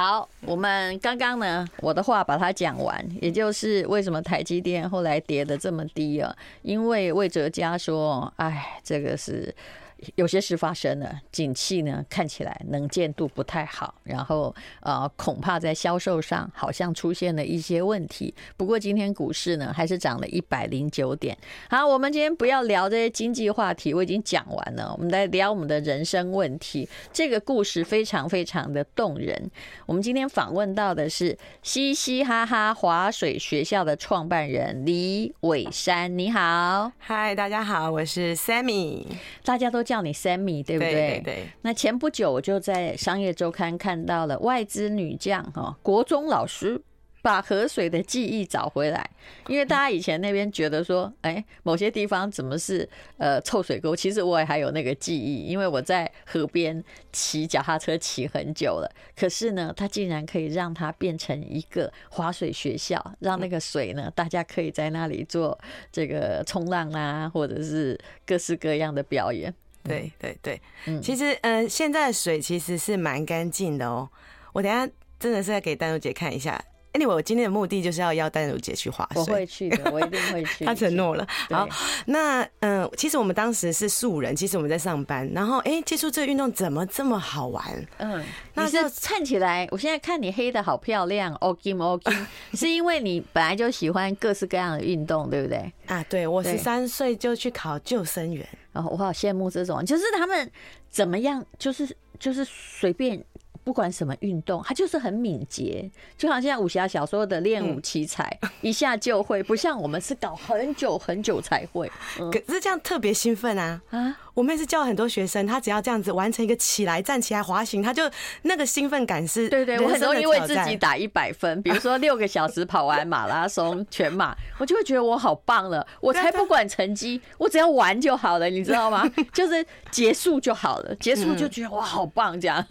好，我们刚刚呢，我的话把它讲完，也就是为什么台积电后来跌得这么低啊？因为魏哲家说，哎，这个是。有些事发生了，景气呢看起来能见度不太好，然后呃恐怕在销售上好像出现了一些问题。不过今天股市呢还是涨了一百零九点。好，我们今天不要聊这些经济话题，我已经讲完了。我们来聊我们的人生问题。这个故事非常非常的动人。我们今天访问到的是嘻嘻哈哈滑水学校的创办人李伟山。你好，嗨，大家好，我是 Sammy，大家都。叫你 Sammy 对不对？对对对。那前不久我就在商业周刊看到了外资女将哈国中老师把河水的记忆找回来，因为大家以前那边觉得说，哎，某些地方怎么是呃臭水沟？其实我也还有那个记忆，因为我在河边骑脚踏车骑很久了。可是呢，它竟然可以让它变成一个滑水学校，让那个水呢，大家可以在那里做这个冲浪啊，或者是各式各样的表演。对对对，其实嗯、呃，现在的水其实是蛮干净的哦。我等下真的是要给丹如姐看一下。Anyway，我今天的目的就是要邀丹如姐去滑水。我会去的，我一定会去。她承诺了。好，那嗯、呃，其实我们当时是素人，其实我们在上班，然后哎，接触这个运动怎么这么好玩？嗯，那是看起来，我现在看你黑的好漂亮，OK OK，是因为你本来就喜欢各式各样的运动，对不对？啊，对，我十三岁就去考救生员。然后我好羡慕这种，就是他们怎么样，就是就是随便。不管什么运动，他就是很敏捷，就好像武侠小说的练武奇才，一下就会，不像我们是搞很久很久才会。可是这样特别兴奋啊！啊！我们也是教很多学生，他只要这样子完成一个起来、站起来、滑行，他就那个兴奋感是。对对，我很容易为自己打一百分。比如说六个小时跑完马拉松、全马，我就会觉得我好棒了。我才不管成绩，我只要玩就好了，你知道吗？就是结束就好了，结束就觉得哇好棒这样。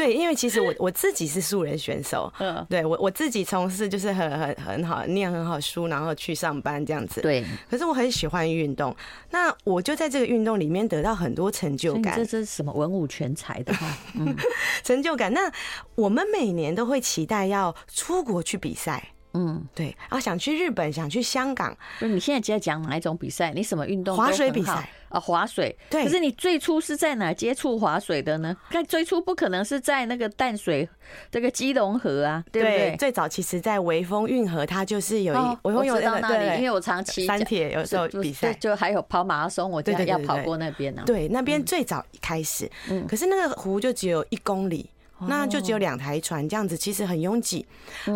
对，因为其实我我自己是素人选手，嗯，对我我自己从事就是很很很好念很好书，然后去上班这样子。对，可是我很喜欢运动，那我就在这个运动里面得到很多成就感。这这是什么文武全才的话，嗯，成就感。那我们每年都会期待要出国去比赛。嗯，对，然后想去日本，想去香港。不是，你现在在讲哪一种比赛？你什么运动？滑水比赛啊，滑水。对。可是你最初是在哪接触滑水的呢？那最初不可能是在那个淡水这个基隆河啊，对不对？最早其实在微风运河，它就是有一微风有到那里，因为我常骑三铁，有时候比赛就还有跑马拉松，我就要跑过那边呢。对，那边最早开始，嗯，可是那个湖就只有一公里。那就只有两台船这样子，其实很拥挤。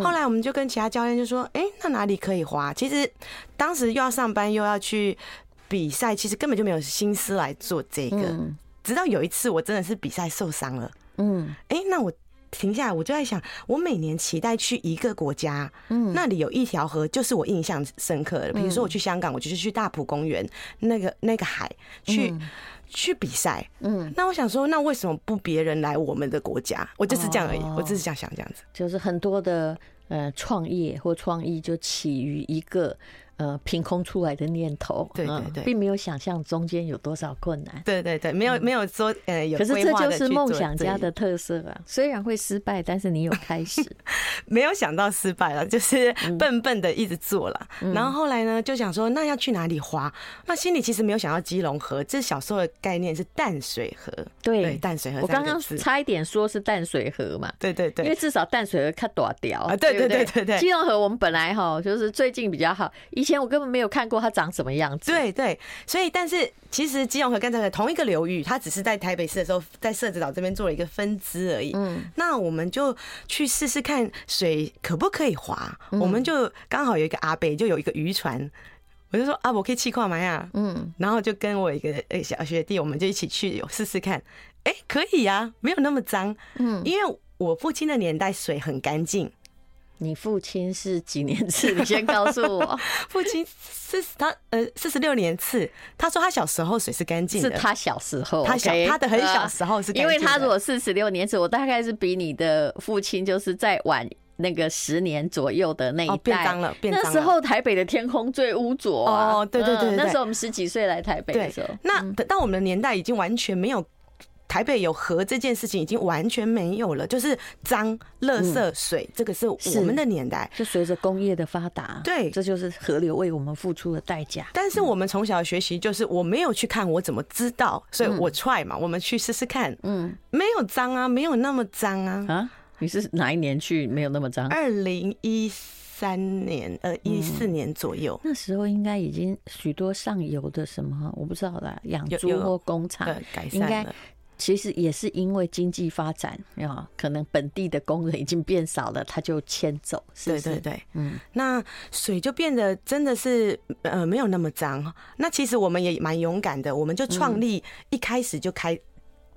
后来我们就跟其他教练就说：“哎，那哪里可以滑？”其实当时又要上班又要去比赛，其实根本就没有心思来做这个。直到有一次，我真的是比赛受伤了。嗯，哎，那我停下来，我就在想，我每年期待去一个国家，嗯，那里有一条河，就是我印象深刻的。比如说我去香港，我就是去大埔公园那个那个海去。去比赛，嗯，那我想说，那为什么不别人来我们的国家？我就是这样而已，我只是这样想，这样子，就是很多的呃创业或创意就起于一个。呃，凭空出来的念头，对对对，并没有想象中间有多少困难，对对对，没有没有说呃有，可是这就是梦想家的特色啊！虽然会失败，但是你有开始，没有想到失败了，就是笨笨的一直做了。然后后来呢，就想说那要去哪里滑？那心里其实没有想到基隆河，这小时候的概念是淡水河，对。淡水河。我刚刚差一点说是淡水河嘛，对对对，因为至少淡水河看短条啊，对对对对？对，基隆河我们本来哈就是最近比较好。以前我根本没有看过它长什么样子。对对，所以但是其实基隆河跟淡水同一个流域，它只是在台北市的时候，在社子岛这边做了一个分支而已。嗯，那我们就去试试看水可不可以滑。我们就刚好有一个阿伯，就有一个渔船，我就说啊，我可以去看嘛呀。嗯，然后就跟我一个呃小学弟，我们就一起去试试看。哎，可以呀，没有那么脏。嗯，因为我父亲的年代水很干净。你父亲是几年次？你先告诉我。父亲四十他呃四十六年次。他说他小时候水是干净的。是他小时候，他小他的很小时候是干净的。因为他如果四十六年次，我大概是比你的父亲就是在晚那个十年左右的那一代。变脏了，变脏了。那时候台北的天空最污浊啊！哦，对对对，那时候我们十几岁来台北的时候，那等到我们的年代已经完全没有。台北有河这件事情已经完全没有了，就是脏、垃圾、水，这个是我们的年代。是随着工业的发达，对，这就是河流为我们付出的代价。但是我们从小学习就是我没有去看，我怎么知道？所以我 try 嘛，我们去试试看。嗯，没有脏啊，没有那么脏啊。啊，你是哪一年去？没有那么脏？二零一三年，呃，一四年左右。那时候应该已经许多上游的什么，我不知道啦，养猪或工厂改善了。其实也是因为经济发展啊，可能本地的工人已经变少了，他就迁走，是是。对对对，嗯，那水就变得真的是呃没有那么脏。那其实我们也蛮勇敢的，我们就创立一开始就开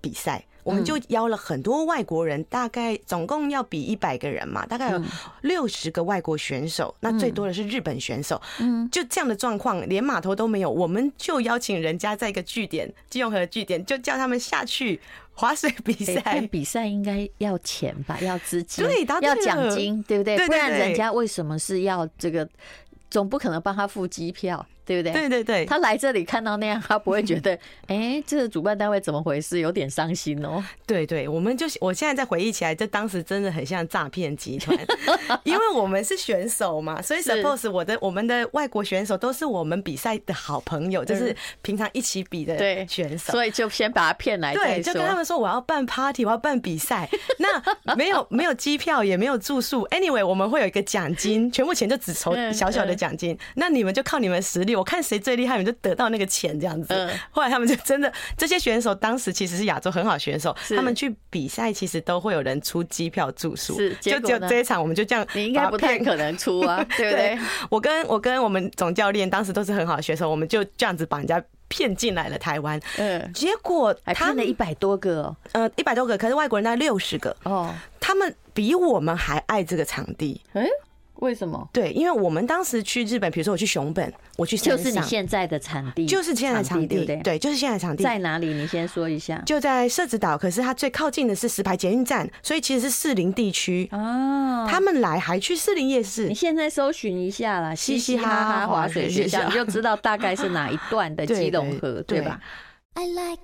比赛。我们就邀了很多外国人，大概总共要比一百个人嘛，大概有六十个外国选手，那最多的是日本选手。嗯，就这样的状况，连码头都没有，我们就邀请人家在一个据点，基隆河的据点，就叫他们下去划水比赛。比赛应该要钱吧？要资金？对，要奖金，对不对？不然人家为什么是要这个？总不可能帮他付机票。对不对？对对对，他来这里看到那样，他不会觉得，哎，这个主办单位怎么回事？有点伤心哦。对对，我们就我现在在回忆起来，这当时真的很像诈骗集团，因为我们是选手嘛，所以 suppose 我的我们的外国选手都是我们比赛的好朋友，就是平常一起比的选手，所以就先把他骗来，对，就跟他们说我要办 party，我要办比赛，那没有没有机票，也没有住宿，anyway，我们会有一个奖金，全部钱就只筹小小的奖金，那你们就靠你们实力。我看谁最厉害，你就得到那个钱这样子。后来他们就真的，这些选手当时其实是亚洲很好选手，他们去比赛其实都会有人出机票住宿。是，就就这一场我们就这样，你应该不太可能出啊，对不对？我跟我跟我们总教练当时都是很好的选手，我们就这样子把人家骗进来了台湾。嗯，结果他们一百多个，呃，一百多个，可是外国人大概六十个。哦，他们比我们还爱这个场地。嗯。为什么？对，因为我们当时去日本，比如说我去熊本，我去就是你现在的场地，就是现在的场地，对不对？对，就是现在的场地在哪里？你先说一下。就在社子岛，可是它最靠近的是石牌捷运站，所以其实是士林地区哦。他们来还去士林夜市，你现在搜寻一下啦，嘻嘻哈哈滑水学校，你就知道大概是哪一段的基隆河，对吧？I like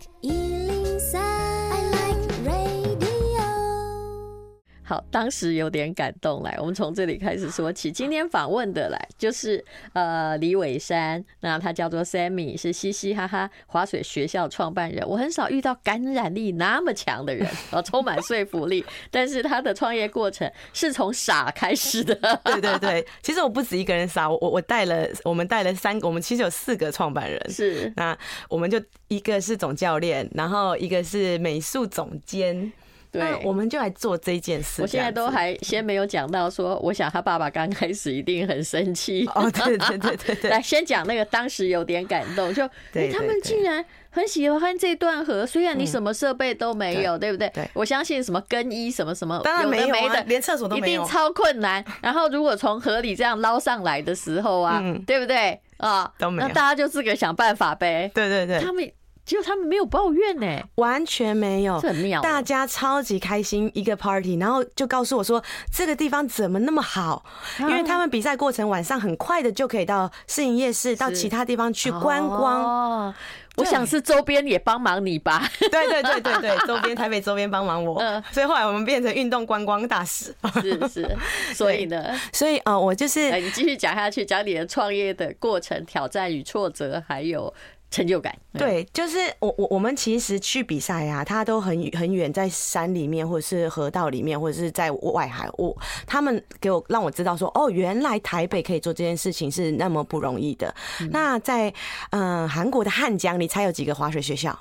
好，当时有点感动。来，我们从这里开始说起。今天访问的来就是呃李伟山，那他叫做 Sammy，是嘻嘻哈哈滑水学校创办人。我很少遇到感染力那么强的人，啊，充满说服力。但是他的创业过程是从傻开始的。对对对，其实我不止一个人傻，我我带了，我们带了三个，我们其实有四个创办人。是，那我们就一个是总教练，然后一个是美术总监。对，我们就来做这件事。我现在都还先没有讲到说，我想他爸爸刚开始一定很生气。哦，对对对对对。来，先讲那个当时有点感动，就他们竟然很喜欢这段河，虽然你什么设备都没有，对不对？对。我相信什么更衣什么什么，当然没有，连厕所都没有，一定超困难。然后如果从河里这样捞上来的时候啊，对不对？啊，都没有。那大家就自个想办法呗。对对对。他们。结果他们没有抱怨呢，完全没有，很妙。大家超级开心一个 party，然后就告诉我说这个地方怎么那么好，因为他们比赛过程晚上很快的就可以到市营夜市，到其他地方去观光。哦，我想是周边也帮忙你吧？对对对对对，周边台北周边帮忙我，所以后来我们变成运动观光大使。是是，所以呢，所以啊，我就是你继续讲下去，讲你的创业的过程、挑战与挫折，还有。成就感，对，就是我我我们其实去比赛啊，他都很很远，在山里面，或者是河道里面，或者是在外海。我他们给我让我知道说，哦，原来台北可以做这件事情是那么不容易的。嗯、那在嗯韩国的汉江，你猜有几个滑水学校？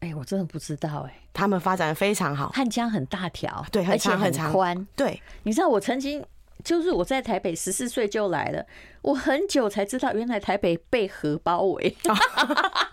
哎、欸，我真的不知道哎、欸。他们发展的非常好，汉江很大条，对，很长很长宽。对，你知道我曾经。就是我在台北十四岁就来了，我很久才知道原来台北被河包围。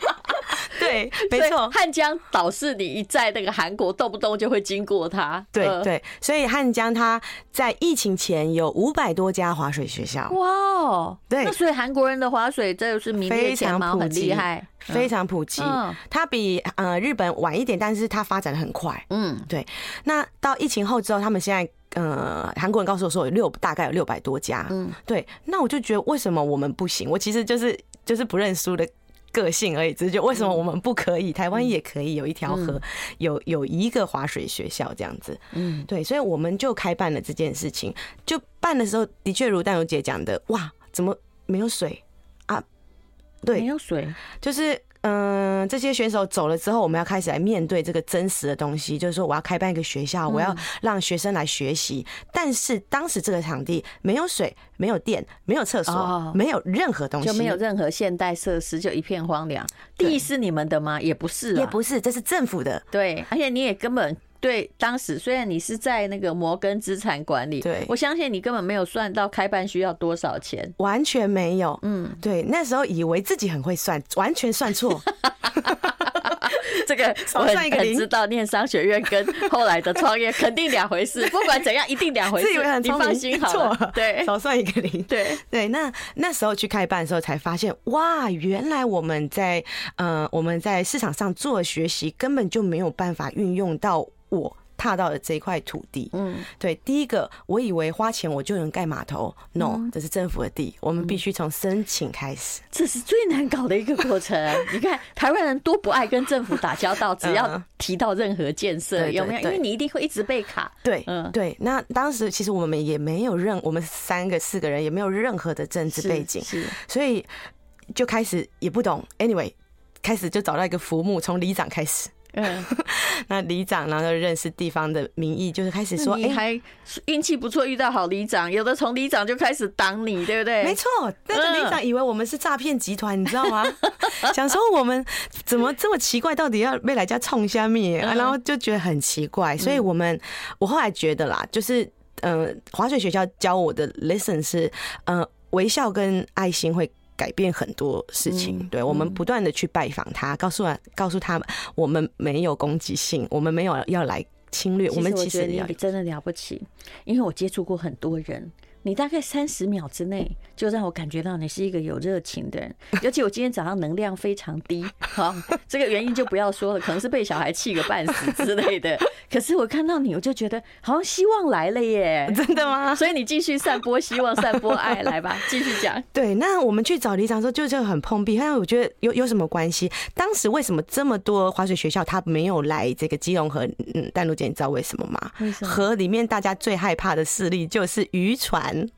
对，没错，汉江岛是你一在那个韩国，动不动就会经过它。对对，所以汉江它在疫情前有五百多家滑水学校。哇哦，对，那所以韩国人的滑水这就是名列前茅，很厉害，非常普及。它比呃日本晚一点，但是它发展的很快。嗯，对。那到疫情后之后，他们现在。呃，韩国人告诉我说有六，大概有六百多家。嗯，对，那我就觉得为什么我们不行？我其实就是就是不认输的个性而已，只是就为什么我们不可以？台湾也可以有一条河，有有一个滑水学校这样子。嗯，对，所以我们就开办了这件事情。就办的时候，的确如淡如姐讲的，哇，怎么没有水啊？对，没有水，就是。嗯，这些选手走了之后，我们要开始来面对这个真实的东西，就是说我要开办一个学校，我要让学生来学习。但是当时这个场地没有水、没有电、没有厕所，没有任何东西，就没有任何现代设施，就一片荒凉。地是你们的吗？也不是，也不是，这是政府的。对，而且你也根本。对，当时虽然你是在那个摩根资产管理，对，我相信你根本没有算到开办需要多少钱，完全没有。嗯，对，那时候以为自己很会算，完全算错。这个我很很知道，念商学院跟后来的创业肯定两回事，不管怎样一定两回事。自以为很聪明，你放心好了，对，少算一个零。对对，那那时候去开办的时候才发现，哇，原来我们在呃我们在市场上做学习根本就没有办法运用到。我踏到了这一块土地，嗯，对，第一个，我以为花钱我就能盖码头，no，这是政府的地，我们必须从申请开始，这是最难搞的一个过程。你看台湾人多不爱跟政府打交道，只要提到任何建设，有没有？因为你一定会一直被卡。对，嗯，对。那当时其实我们也没有任，我们三个四个人也没有任何的政治背景，是，所以就开始也不懂。Anyway，开始就找到一个浮木，从里长开始。嗯，那里长，然后就认识地方的民意，就是开始说，哎，还运气不错，遇到好里长，有的从里长就开始挡你，对不对？没错，但是里长以为我们是诈骗集团，你知道吗？想说我们怎么这么奇怪，到底要被来家冲虾米？然后就觉得很奇怪，所以我们我后来觉得啦，就是嗯，滑水学校教我的 lesson 是，嗯，微笑跟爱心会。改变很多事情，对，我们不断的去拜访他，告诉他，告诉他们，我们没有攻击性，我们没有要来侵略，我们其实你真的了不起，因为我接触过很多人。你大概三十秒之内就让我感觉到你是一个有热情的人，尤其我今天早上能量非常低，好，这个原因就不要说了，可能是被小孩气个半死之类的。可是我看到你，我就觉得好像希望来了耶！真的吗？所以你继续散播希望，散播爱，来吧，继续讲。对，那我们去找李长说，就就很碰壁。但我觉得有有什么关系？当时为什么这么多滑水学校他没有来这个基隆和？嗯，淡如姐，你知道为什么吗？为什么？河里面大家最害怕的势力就是渔船。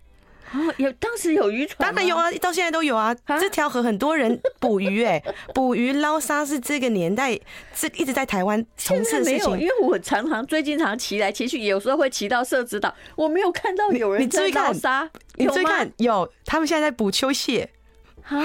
哦，有当时有渔船，当然有啊，到现在都有啊。这条河很多人捕鱼，哎，捕鱼捞沙是这个年代是一直在台湾从事的事情。因为我常常最近常骑来骑去，有时候会骑到社子岛，我没有看到有人在捞沙。你注意看，有他们现在在捕秋蟹。啊，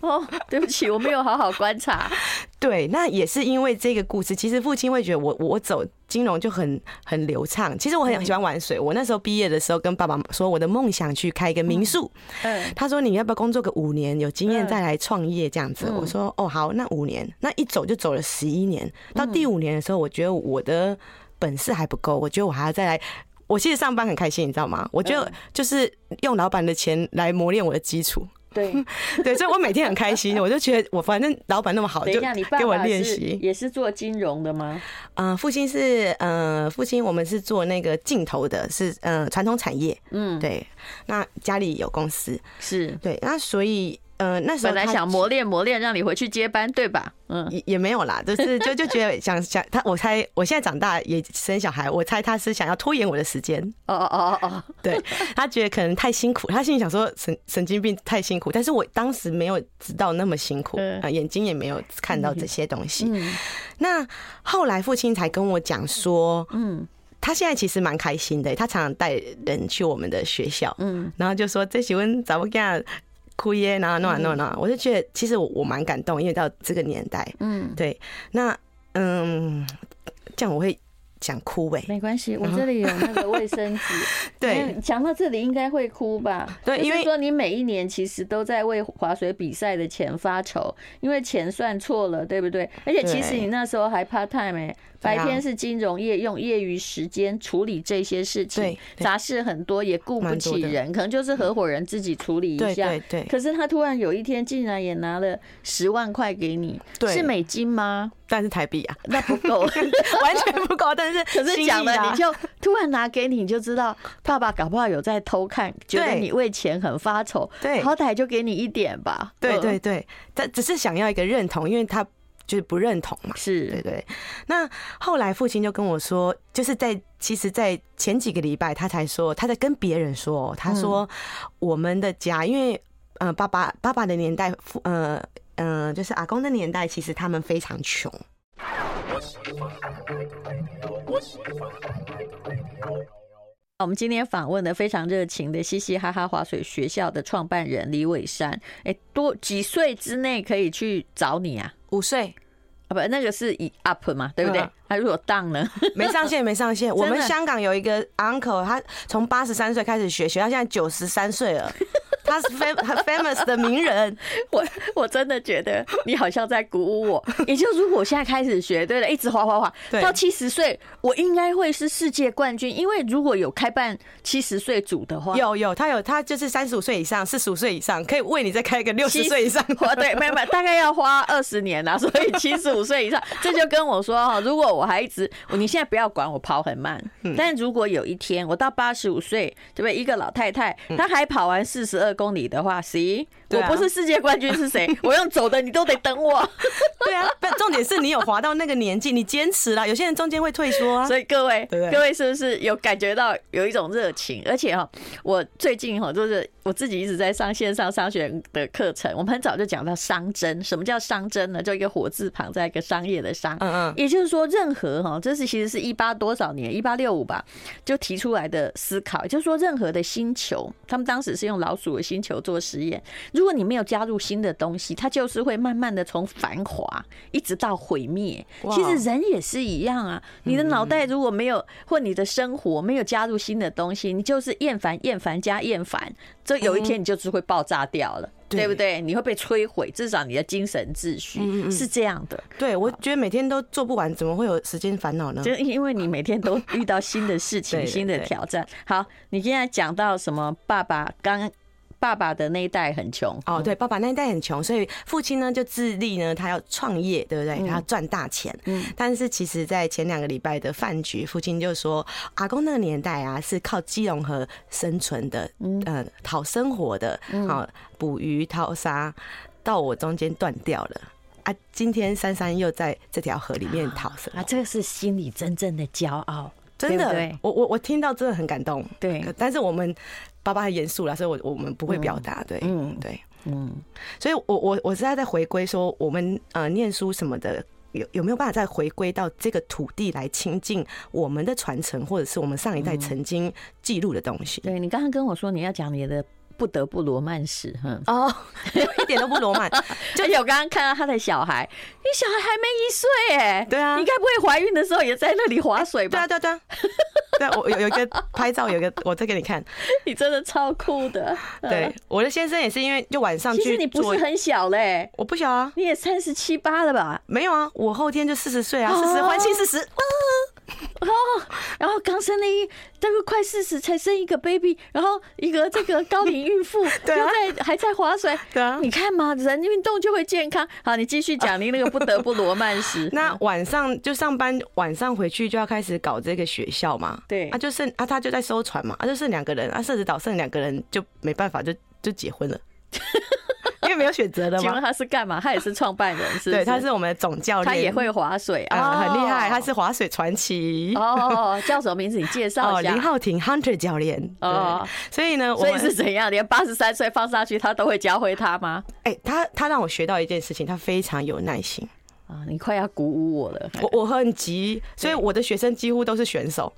哦，对不起，我没有好好观察。对，那也是因为这个故事。其实父亲会觉得我我走金融就很很流畅。其实我很喜欢玩水。我那时候毕业的时候跟爸爸说，我的梦想去开一个民宿。嗯，他说你要不要工作个五年，有经验再来创业这样子？我说哦好，那五年，那一走就走了十一年。到第五年的时候，我觉得我的本事还不够，我觉得我还要再来。我其实上班很开心，你知道吗？我觉得就是用老板的钱来磨练我的基础。对 对，所以我每天很开心，我就觉得我反正老板那么好，就给我练习。也是做金融的吗？嗯，父亲是嗯，父亲我们是做那个镜头的，是嗯传统产业。嗯，对。那家里有公司，是对。那所以。嗯、呃，那时候本来想磨练磨练，让你回去接班，对吧？嗯，也也没有啦，就是 就就觉得想想他，我猜我现在长大也生小孩，我猜他是想要拖延我的时间。哦哦哦哦，对，他觉得可能太辛苦，他心里想说神神经病太辛苦，但是我当时没有知道那么辛苦，啊，眼睛也没有看到这些东西。嗯，那后来父亲才跟我讲说，嗯，他现在其实蛮开心的，他常常带人去我们的学校，嗯，然后就说这喜欢怎么干。哭耶，然后弄啊弄啊，我就觉得其实我我蛮感动，因为到这个年代，嗯，对，那嗯，这样我会讲哭呗，没关系，我这里有那个卫生纸，对，讲到这里应该会哭吧？对，因为说你每一年其实都在为划水比赛的钱发愁，因为钱算错了，对不对？而且其实你那时候还 part time 哎。白天是金融业，用业余时间处理这些事情，杂事很多，也顾不起人，可能就是合伙人自己处理一下。对对。可是他突然有一天竟然也拿了十万块给你，是美金吗？但是台币啊，那不够，完全不够。但是 可是讲了，你就突然拿给你，你就知道爸爸搞不好有在偷看，觉得你为钱很发愁，对，好歹就给你一点吧。对对对，他只是想要一个认同，因为他就是不认同嘛。是，对对。那后来父亲就跟我说，就是在其实，在前几个礼拜，他才说他在跟别人说，他说我们的家，因为呃，爸爸爸爸的年代，父呃。嗯，就是阿公的年代，其实他们非常穷。我们今天访问的非常热情的嘻嘻哈哈滑水学校的创办人李伟山，哎，多几岁之内可以去找你啊？五岁啊，不，那个是以 up 嘛，对不对？他如果 down 呢？没上线，没上线。我们香港有一个 uncle，他从八十三岁开始学，学到现在九十三岁了。他是 famous 的名人，我我真的觉得你好像在鼓舞我。也就是如果我现在开始学，对了，一直滑滑滑，到七十岁，我应该会是世界冠军。因为如果有开办七十岁组的话，有有他有他就是三十五岁以上，四十五岁以上，可以为你再开一个六十岁以上。对，没有没有，大概要花二十年啊。所以七十五岁以上，这就跟我说哈，如果我还一直，你现在不要管我跑很慢，但如果有一天我到八十五岁，对不对？一个老太太，她还跑完四十二公里的话，行，我不是世界冠军是谁？我用走的，你都得等我。对啊，不重点是你有滑到那个年纪，你坚持了。有些人中间会退缩啊。所以各位，各位是不是有感觉到有一种热情？而且哈，我最近哈就是我自己一直在上线上商学的课程。我们很早就讲到商真，什么叫商真呢？就一个火字旁，在一个商业的商。嗯嗯。也就是说，任何哈，这是其实是一八多少年，一八六五吧，就提出来的思考。也就是说，任何的星球，他们当时是用老鼠的星球做实验。如果你没有加入新的东西，它就是会慢慢的从繁华一直到毁灭。其实人也是一样啊，你的脑袋如果没有，或你的生活没有加入新的东西，你就是厌烦、厌烦加厌烦，这有一天你就是会爆炸掉了，对不对？你会被摧毁，至少你的精神秩序是这样的。对，我觉得每天都做不完，怎么会有时间烦恼呢？就因为你每天都遇到新的事情、新的挑战。好，你现在讲到什么？爸爸刚。爸爸的那一代很穷哦，对，爸爸那一代很穷，所以父亲呢就自立呢，他要创业，对不对？他要赚大钱。嗯，但是其实，在前两个礼拜的饭局，父亲就说，阿公那个年代啊，是靠基隆河生存的，嗯，讨生活的，好捕鱼、淘沙，到我中间断掉了啊！今天珊珊又在这条河里面讨生，啊，这个是心里真正的骄傲，真的，我我我听到真的很感动。对，但是我们。爸爸很严肃了，所以我我们不会表达，对，嗯，对，嗯，所以我我我是在在回归说，我们呃念书什么的，有有没有办法再回归到这个土地来亲近我们的传承，或者是我们上一代曾经记录的东西？对，你刚刚跟我说你要讲你的。不得不罗曼史，哼哦，一点都不罗曼。就有刚刚看到他的小孩，你小孩还没一岁哎，对啊，你该不会怀孕的时候也在那里划水吧？对啊，对啊，对啊，对我有有一个拍照，有一个我再给你看，你真的超酷的。对，我的先生也是因为就晚上去，其实你不是很小嘞，我不小啊，你也三十七八了吧？没有啊，我后天就四十岁啊，四十欢庆四十。哦，然后刚生了一，这个快四十才生一个 baby，然后一个这个高龄孕妇，对啊，在还在划水，对啊，你看嘛，人运动就会健康。好，你继续讲你那个不得不罗曼史。那晚上就上班，晚上回去就要开始搞这个学校嘛，对，啊，就剩啊，他就在收船嘛，啊，就剩两个人，啊，社子岛剩两个人就没办法，就就结婚了。因为没有选择的嘛。请问他是干嘛？他也是创办人，是？对，他是我们的总教练，他也会划水啊，很厉害。他是划水传奇哦，叫什么名字？你介绍一下。林浩庭 Hunter 教练哦。所以呢，所以是怎样？连八十三岁放上去，他都会教会他吗？哎，他他让我学到一件事情，他非常有耐心啊！你快要鼓舞我了，我我很急，所以我的学生几乎都是选手。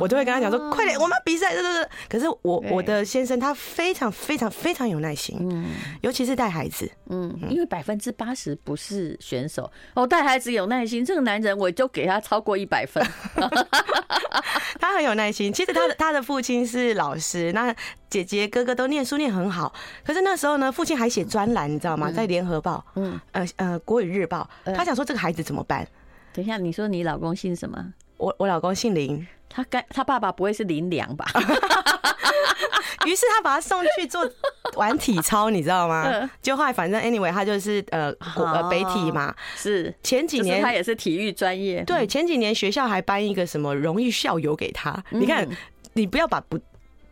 我就会跟他讲说：“快点，我们要比赛！”对对对。可是我我的先生他非常非常非常有耐心，嗯，尤其是带孩子，嗯，因为百分之八十不是选手哦，带孩子有耐心，这个男人我就给他超过一百分。他很有耐心。其实他的 他的父亲是老师，那姐姐哥哥都念书念很好。可是那时候呢，父亲还写专栏，你知道吗？在联合报，嗯呃呃国语日报，他想说这个孩子怎么办？等一下，你说你老公姓什么？我我老公姓林，他该他爸爸不会是林良吧？于是他把他送去做玩体操，你知道吗？就后来反正 anyway，他就是呃呃北体嘛，是前几年他也是体育专业，对，前几年学校还颁一个什么荣誉校友给他。你看，你不要把不。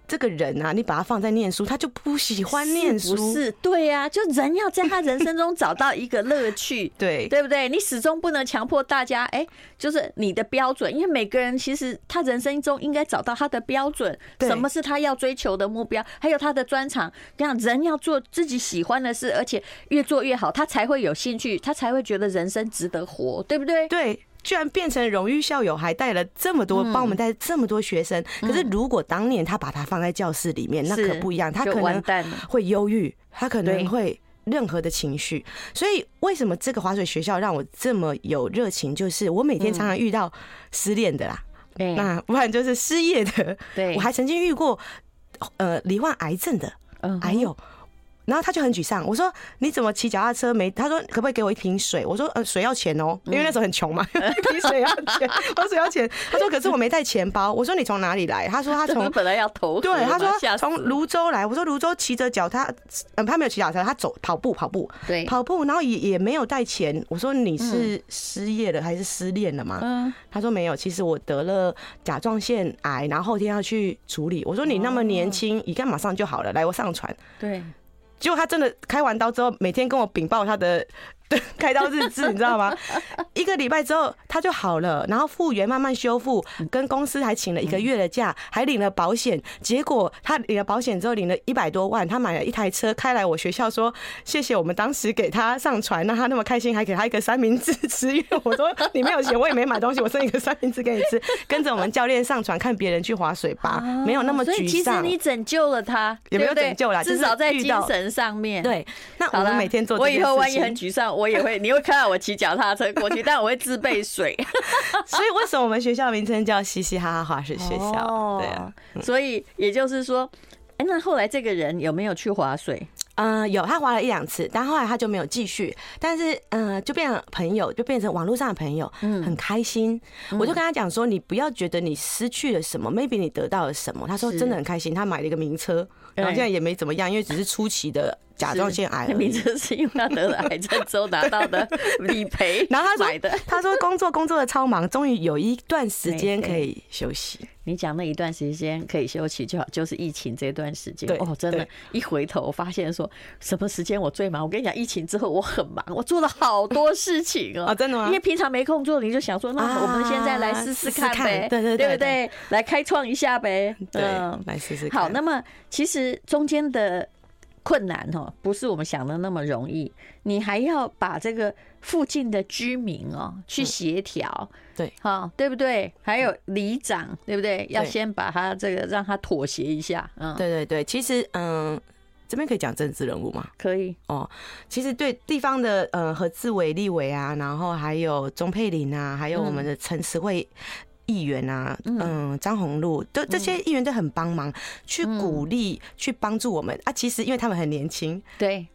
这个人啊，你把他放在念书，他就不喜欢念书。不是，对呀、啊，就人要在他人生中找到一个乐趣，对，对不对？你始终不能强迫大家，哎，就是你的标准，因为每个人其实他人生中应该找到他的标准，什么是他要追求的目标，还有他的专长。这样人要做自己喜欢的事，而且越做越好，他才会有兴趣，他才会觉得人生值得活，对不对？对。居然变成荣誉校友，还带了这么多，帮我们带这么多学生。可是如果当年他把他放在教室里面，那可不一样，他可能会忧郁，他可能会任何的情绪。所以为什么这个滑水学校让我这么有热情？就是我每天常常遇到失恋的啦，那不然就是失业的。对我还曾经遇过呃罹患癌症的，还有。然后他就很沮丧，我说你怎么骑脚踏车没？他说可不可以给我一瓶水？我说呃水要钱哦，因为那时候很穷嘛，一瓶水要钱，我说水要钱。他说可是我没带钱包。我说你从哪里来？他说他从 本来要投对，他说从泸州来。我说泸州骑着脚踏，嗯，他没有骑脚踏车，他走跑步跑步，对，跑步，然后也也没有带钱。我说你是失业了还是失恋了吗？嗯，他说没有，其实我得了甲状腺癌，然后后天要去处理。我说你那么年轻，乙肝马上就好了，来我上船。对。结果他真的开完刀之后，每天跟我禀报他的。对，开刀日志你知道吗？一个礼拜之后他就好了，然后复原慢慢修复，跟公司还请了一个月的假，还领了保险。结果他领了保险之后领了一百多万，他买了一台车开来我学校说谢谢我们当时给他上船，让他那么开心，还给他一个三明治吃。因为我说你没有钱，我也没买东西，我送一个三明治给你吃。跟着我们教练上船看别人去划水吧，没有那么沮丧。所以其实你拯救了他，也没有拯救了，至少在精神上面。对，那我们每天做。我以后万一很沮丧。我也会，你会看到我骑脚踏车过去，但我会自备水。所以为什么我们学校名称叫嘻嘻哈哈滑水学校？对啊，所以也就是说，哎，那后来这个人有没有去滑水？嗯，有，他滑了一两次，但后来他就没有继续。但是，嗯，就变成朋友，就变成网络上的朋友，嗯，很开心。我就跟他讲说，你不要觉得你失去了什么，maybe 你得到了什么。他说真的很开心，他买了一个名车，然后现在也没怎么样，因为只是初期的。甲状腺癌，名字是因为他得了癌症之后拿到的 理赔，然后他说，他说工作工作的超忙，终于有一段时间可以休息。你讲那一段时间可以休息就好，就是疫情这段时间。哦，真的，一回头发现说什么时间我最忙？我跟你讲，疫情之后我很忙，我做了好多事情哦。真的吗？因为平常没空做，你就想说，那我们现在来试试看呗，对对对不对？来开创一下呗，对，来试试看。好，那么其实中间的。困难哦，不是我们想的那么容易。你还要把这个附近的居民哦去协调，对，好，对不对？还有里长，对不对？要先把他这个让他妥协一下。嗯，对对对。其实，嗯，这边可以讲政治人物吗？可以哦。其实对地方的，呃，何志伟立委啊，然后还有钟佩玲啊，还有我们的陈慈惠。议员啊，嗯，张宏陆，都这些议员都很帮忙，去鼓励，去帮助我们。啊。其实因为他们很年轻，对。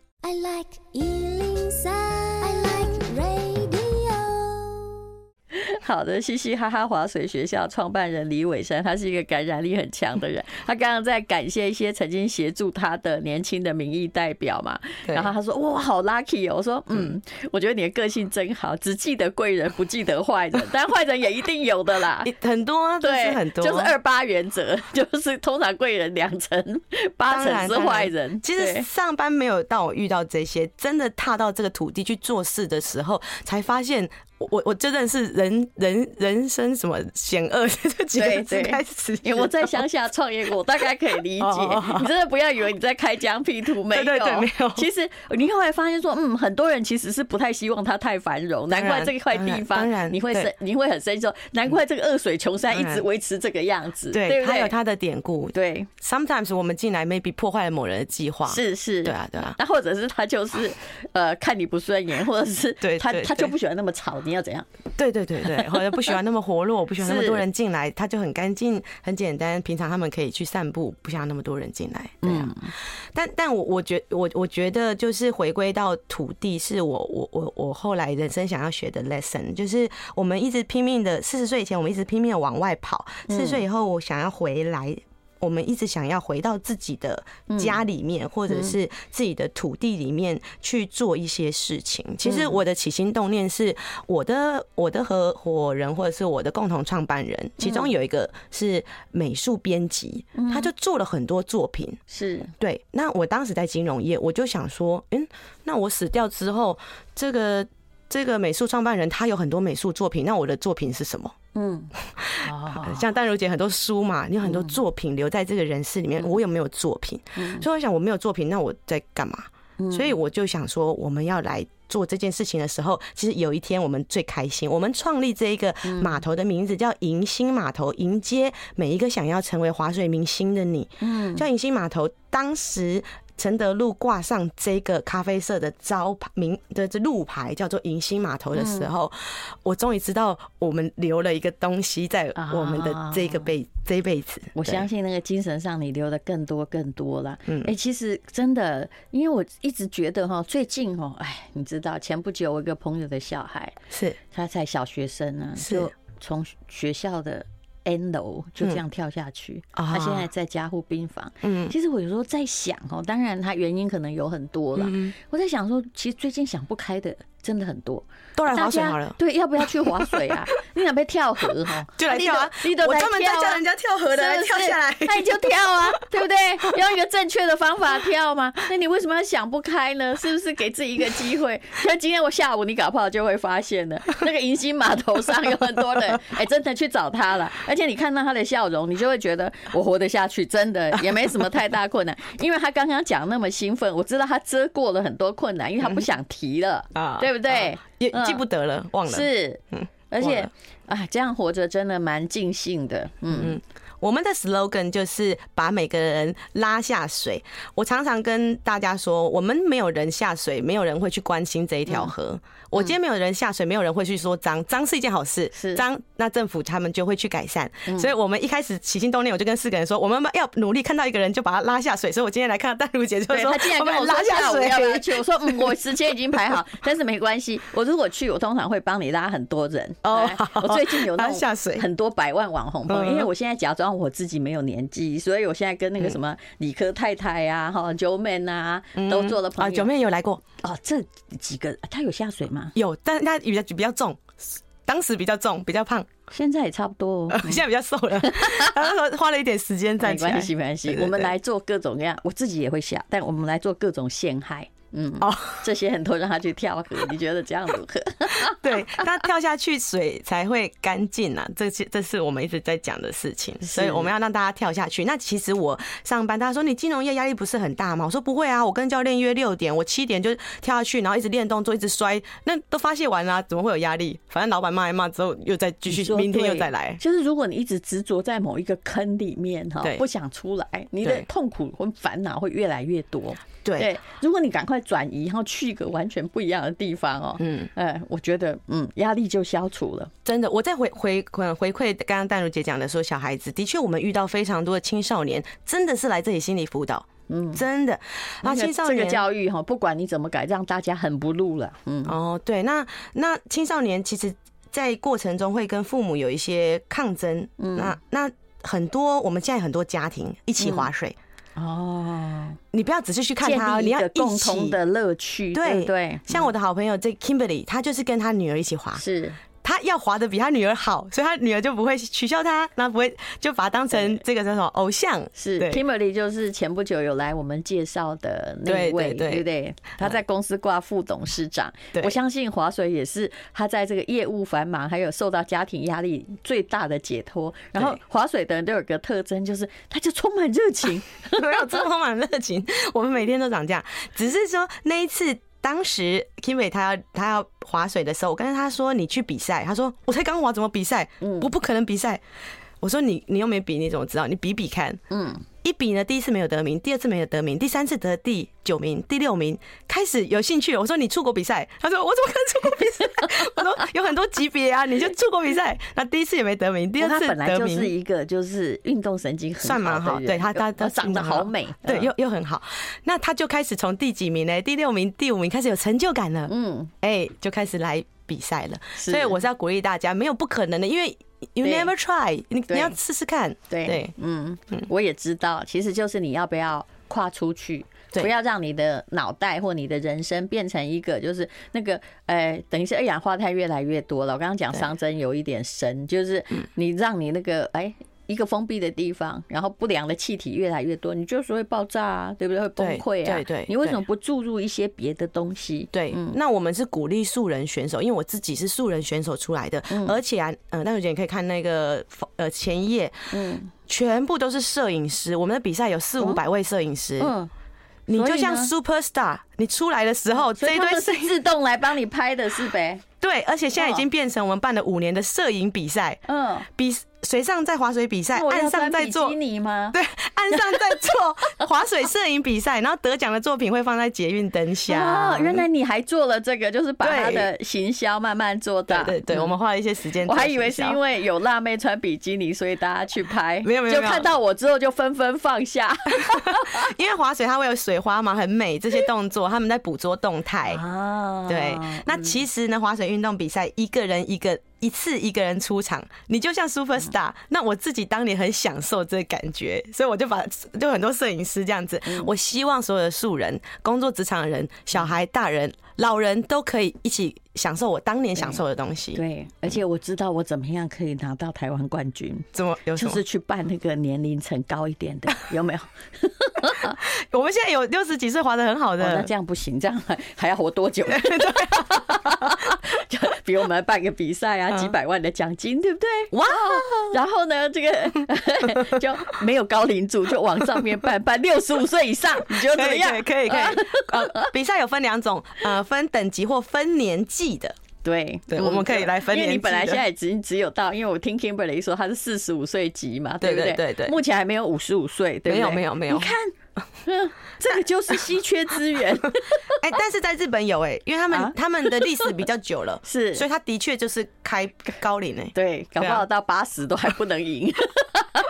好的，嘻嘻哈哈滑水学校创办人李伟山，他是一个感染力很强的人。他刚刚在感谢一些曾经协助他的年轻的民意代表嘛，然后他说：“哇，好 lucky 哦！”我说：“嗯，我觉得你的个性真好，只记得贵人，不记得坏人。但坏人也一定有的啦，很多，对，很多，就是二八原则，就是通常贵人两成，八成是坏人。其实上班没有到我遇到这些，真的踏到这个土地去做事的时候，才发现。”我我真的是人人人生什么险恶这几个字开始，因为我在乡下创业过，我大概可以理解。你真的不要以为你在开疆辟土，没有，对对对，没有。其实你后来发现说，嗯，很多人其实是不太希望它太繁荣，难怪这一块地方，你会生你会很生气说，难怪这个恶水穷山一直维持这个样子。对，还有它的典故。对，sometimes 我们进来 maybe 破坏了某人的计划。是是，对啊对啊。那或者是他就是呃看你不顺眼，或者是对他他就不喜欢那么吵。你要怎样？对对对对，或者 不喜欢那么活络，不喜欢那么多人进来，他就很干净，很简单。平常他们可以去散步，不想那么多人进来。对啊，但但我我觉我我觉得就是回归到土地，是我我我我后来人生想要学的 lesson，就是我们一直拼命的，四十岁以前我们一直拼命的往外跑，四十岁以后我想要回来。我们一直想要回到自己的家里面，或者是自己的土地里面去做一些事情。其实我的起心动念是，我的我的合伙人或者是我的共同创办人，其中有一个是美术编辑，他就做了很多作品。是对。那我当时在金融业，我就想说，嗯，那我死掉之后，这个这个美术创办人他有很多美术作品，那我的作品是什么？嗯，像淡如姐很多书嘛，你有很多作品留在这个人世里面，我有没有作品？所以我想我没有作品，那我在干嘛？所以我就想说，我们要来做这件事情的时候，其实有一天我们最开心，我们创立这一个码头的名字叫迎新码头，迎接每一个想要成为划水明星的你。嗯，叫迎新码头，当时。承德路挂上这个咖啡色的招牌名的这路牌，叫做迎新码头的时候，我终于知道我们留了一个东西在我们的这个辈这一辈子。我相信那个精神上你留的更多更多了。嗯，哎，其实真的，因为我一直觉得哈，最近哦，哎，你知道，前不久我一个朋友的小孩是他才小学生呢，就从学校的。N 楼就这样跳下去，他现在在加护病房。嗯，其实我有时候在想哦，当然他原因可能有很多了。我在想说，其实最近想不开的。真的很多，都来划水好了。对，要不要去划水啊？你想不要跳河哈？就来跳啊！我专门在教人家跳河的，来跳下来，那你就跳啊，对不对？用一个正确的方法跳嘛？那你为什么要想不开呢？是不是给自己一个机会？像今天我下午，你搞不好就会发现了，那个迎新码头上有很多人，哎，真的去找他了。而且你看到他的笑容，你就会觉得我活得下去，真的也没什么太大困难。因为他刚刚讲那么兴奋，我知道他遮过了很多困难，因为他不想提了啊，对。对不对？也记不得了，忘了。是，嗯，而且啊，这样活着真的蛮尽兴的。嗯嗯，我们的 slogan 就是把每个人拉下水。我常常跟大家说，我们没有人下水，没有人会去关心这一条河。我今天没有人下水，没有人会去说脏，脏是一件好事，是脏，那政府他们就会去改善。所以我们一开始起心动念，我就跟四个人说，我们要努力看到一个人就把他拉下水。所以我今天来看到淡如姐，就说他竟然跟我拉下水要不要去？我说嗯，我时间已经排好，但是没关系，我如果去，我通常会帮你拉很多人。哦，我最近有 拉下水很多百万网红朋友，因为我现在假装我自己没有年纪，所以我现在跟那个什么理科太太呀、哈九妹啊都做了朋友。九妹有来过哦，这几个他有下水吗？有，但是他比较比较重，当时比较重，比较胖，现在也差不多，现在比较瘦了。他说花了一点时间站起来，没关系，没关系。我们来做各种各样，我自己也会下，但我们来做各种陷害。嗯哦，这些很多让他去跳河，你觉得这样如何？对，他跳下去水才会干净啊，这是这是我们一直在讲的事情，所以我们要让大家跳下去。那其实我上班，大家说你金融业压力不是很大吗？我说不会啊，我跟教练约六点，我七点就跳下去，然后一直练动作，一直摔，那都发泄完了，怎么会有压力？反正老板骂一骂之后，又再继续，明天又再来。就是如果你一直执着在某一个坑里面哈，不想出来，你的痛苦和烦恼会越来越多。对，如果你赶快转移，然后去一个完全不一样的地方哦，嗯，哎，我觉得，嗯，压力就消除了。真的，我再回回回馈刚刚淡如姐讲的说，小孩子的确，我们遇到非常多的青少年，真的是来这里心理辅导，嗯，真的。啊，青少年这个教育哈，不管你怎么改，让大家很不入了。嗯，哦，对，那那青少年其实，在过程中会跟父母有一些抗争。嗯，那那很多我们现在很多家庭一起划水。哦，你不要只是去看他，你要共同的乐趣。对对，像我的好朋友这 Kimberly，她就是跟她女儿一起滑。是。他要滑的比他女儿好，所以他女儿就不会取笑他，那不会就把他当成这个叫什么偶像。是 Kimberly，就是前不久有来我们介绍的那位，对不对？他在公司挂副董事长。我相信划水也是他在这个业务繁忙，还有受到家庭压力最大的解脱。然后划水的人都有个特征，就是他就充满热情，没有充满热情。我们每天都长这样，只是说那一次。当时 Kimmy 他要他要划水的时候，我跟他说：“你去比赛。”他说：“我才刚划，怎么比赛？我不可能比赛。”我说：“你你又没比，你怎么知道？你比比看。”嗯，一比呢，第一次没有得名，第二次没有得名，第三次得第九名、第六名，开始有兴趣了。我说你出国比赛，他说我怎么可能出国比赛？我说有很多级别啊，你就出国比赛。那第一次也没得名，第二次得名。他本来就是一个就是运动神经很好，好，对他他他长得好美，对，又又很好。那他就开始从第几名呢？第六名、第五名开始有成就感了。嗯，哎，就开始来比赛了。所以我是要鼓励大家，没有不可能的，因为。You never try，你你要试试看。对对，嗯，我也知道，其实就是你要不要跨出去，不要让你的脑袋或你的人生变成一个就是那个，呃，等于是二氧化碳越来越多了。我刚刚讲伤针有一点深，就是你让你那个哎。一个封闭的地方，然后不良的气体越来越多，你就是会爆炸啊，对不对？会崩溃啊。对对，你为什么不注入一些别的东西？对，嗯那我们是鼓励素人选手，因为我自己是素人选手出来的，而且啊，嗯，戴茹姐你可以看那个呃前页，嗯，全部都是摄影师，我们的比赛有四五百位摄影师，嗯，你就像 super star，你出来的时候，这一堆是自动来帮你拍的，是呗？对，而且现在已经变成我们办了五年的摄影比赛，嗯，比。水上在划水比赛，岸上在做比基尼吗？对，岸上在做划水摄影比赛，然后得奖的作品会放在捷运灯下。哦，原来你还做了这个，就是把它的行销慢慢做大。对对，我们花了一些时间。我还以为是因为有辣妹穿比基尼，所以大家去拍。没有没有，就看到我之后就纷纷放下。因为划水它会有水花嘛，很美，这些动作他们在捕捉动态。哦，对。那其实呢，划水运动比赛一个人一个。一次一个人出场，你就像 super star。那我自己当年很享受这个感觉，所以我就把就很多摄影师这样子。我希望所有的素人、工作职场的人、小孩、大人、老人都可以一起享受我当年享受的东西。对，而且我知道我怎么样可以拿到台湾冠军。怎么？有就是去办那个年龄层高一点的，有没有？我们现在有六十几岁滑的很好的，那这样不行，这样还还要活多久？就比我们办个比赛啊，几百万的奖金，对不对？哇！然后呢，这个 就没有高龄组，就往上面办，办六十五岁以上，你觉得怎么样？可以，可以。呃，比赛有分两种，呃，分等级或分年纪的。对对，我们可以来分年。因为你本来现在只只有到，因为我听 Kimberly 说他是四十五岁级嘛，对不对？对对。目前还没有五十五岁，对？没有没有没有。你看。这个就是稀缺资源，哎，但是在日本有哎，因为他们他们的历史比较久了，是，所以他的确就是开高龄哎，对，搞不好到八十都还不能赢，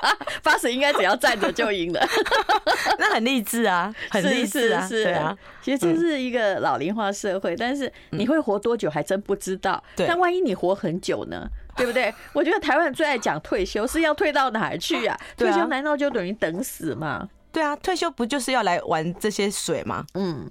八十应该只要站着就赢了，那很励志啊，很励志啊，是啊，其实这是一个老龄化社会，但是你会活多久还真不知道，但万一你活很久呢？对不对？我觉得台湾最爱讲退休，是要退到哪儿去 啊？退休难道就等于等死吗？对啊，退休不就是要来玩这些水吗？嗯，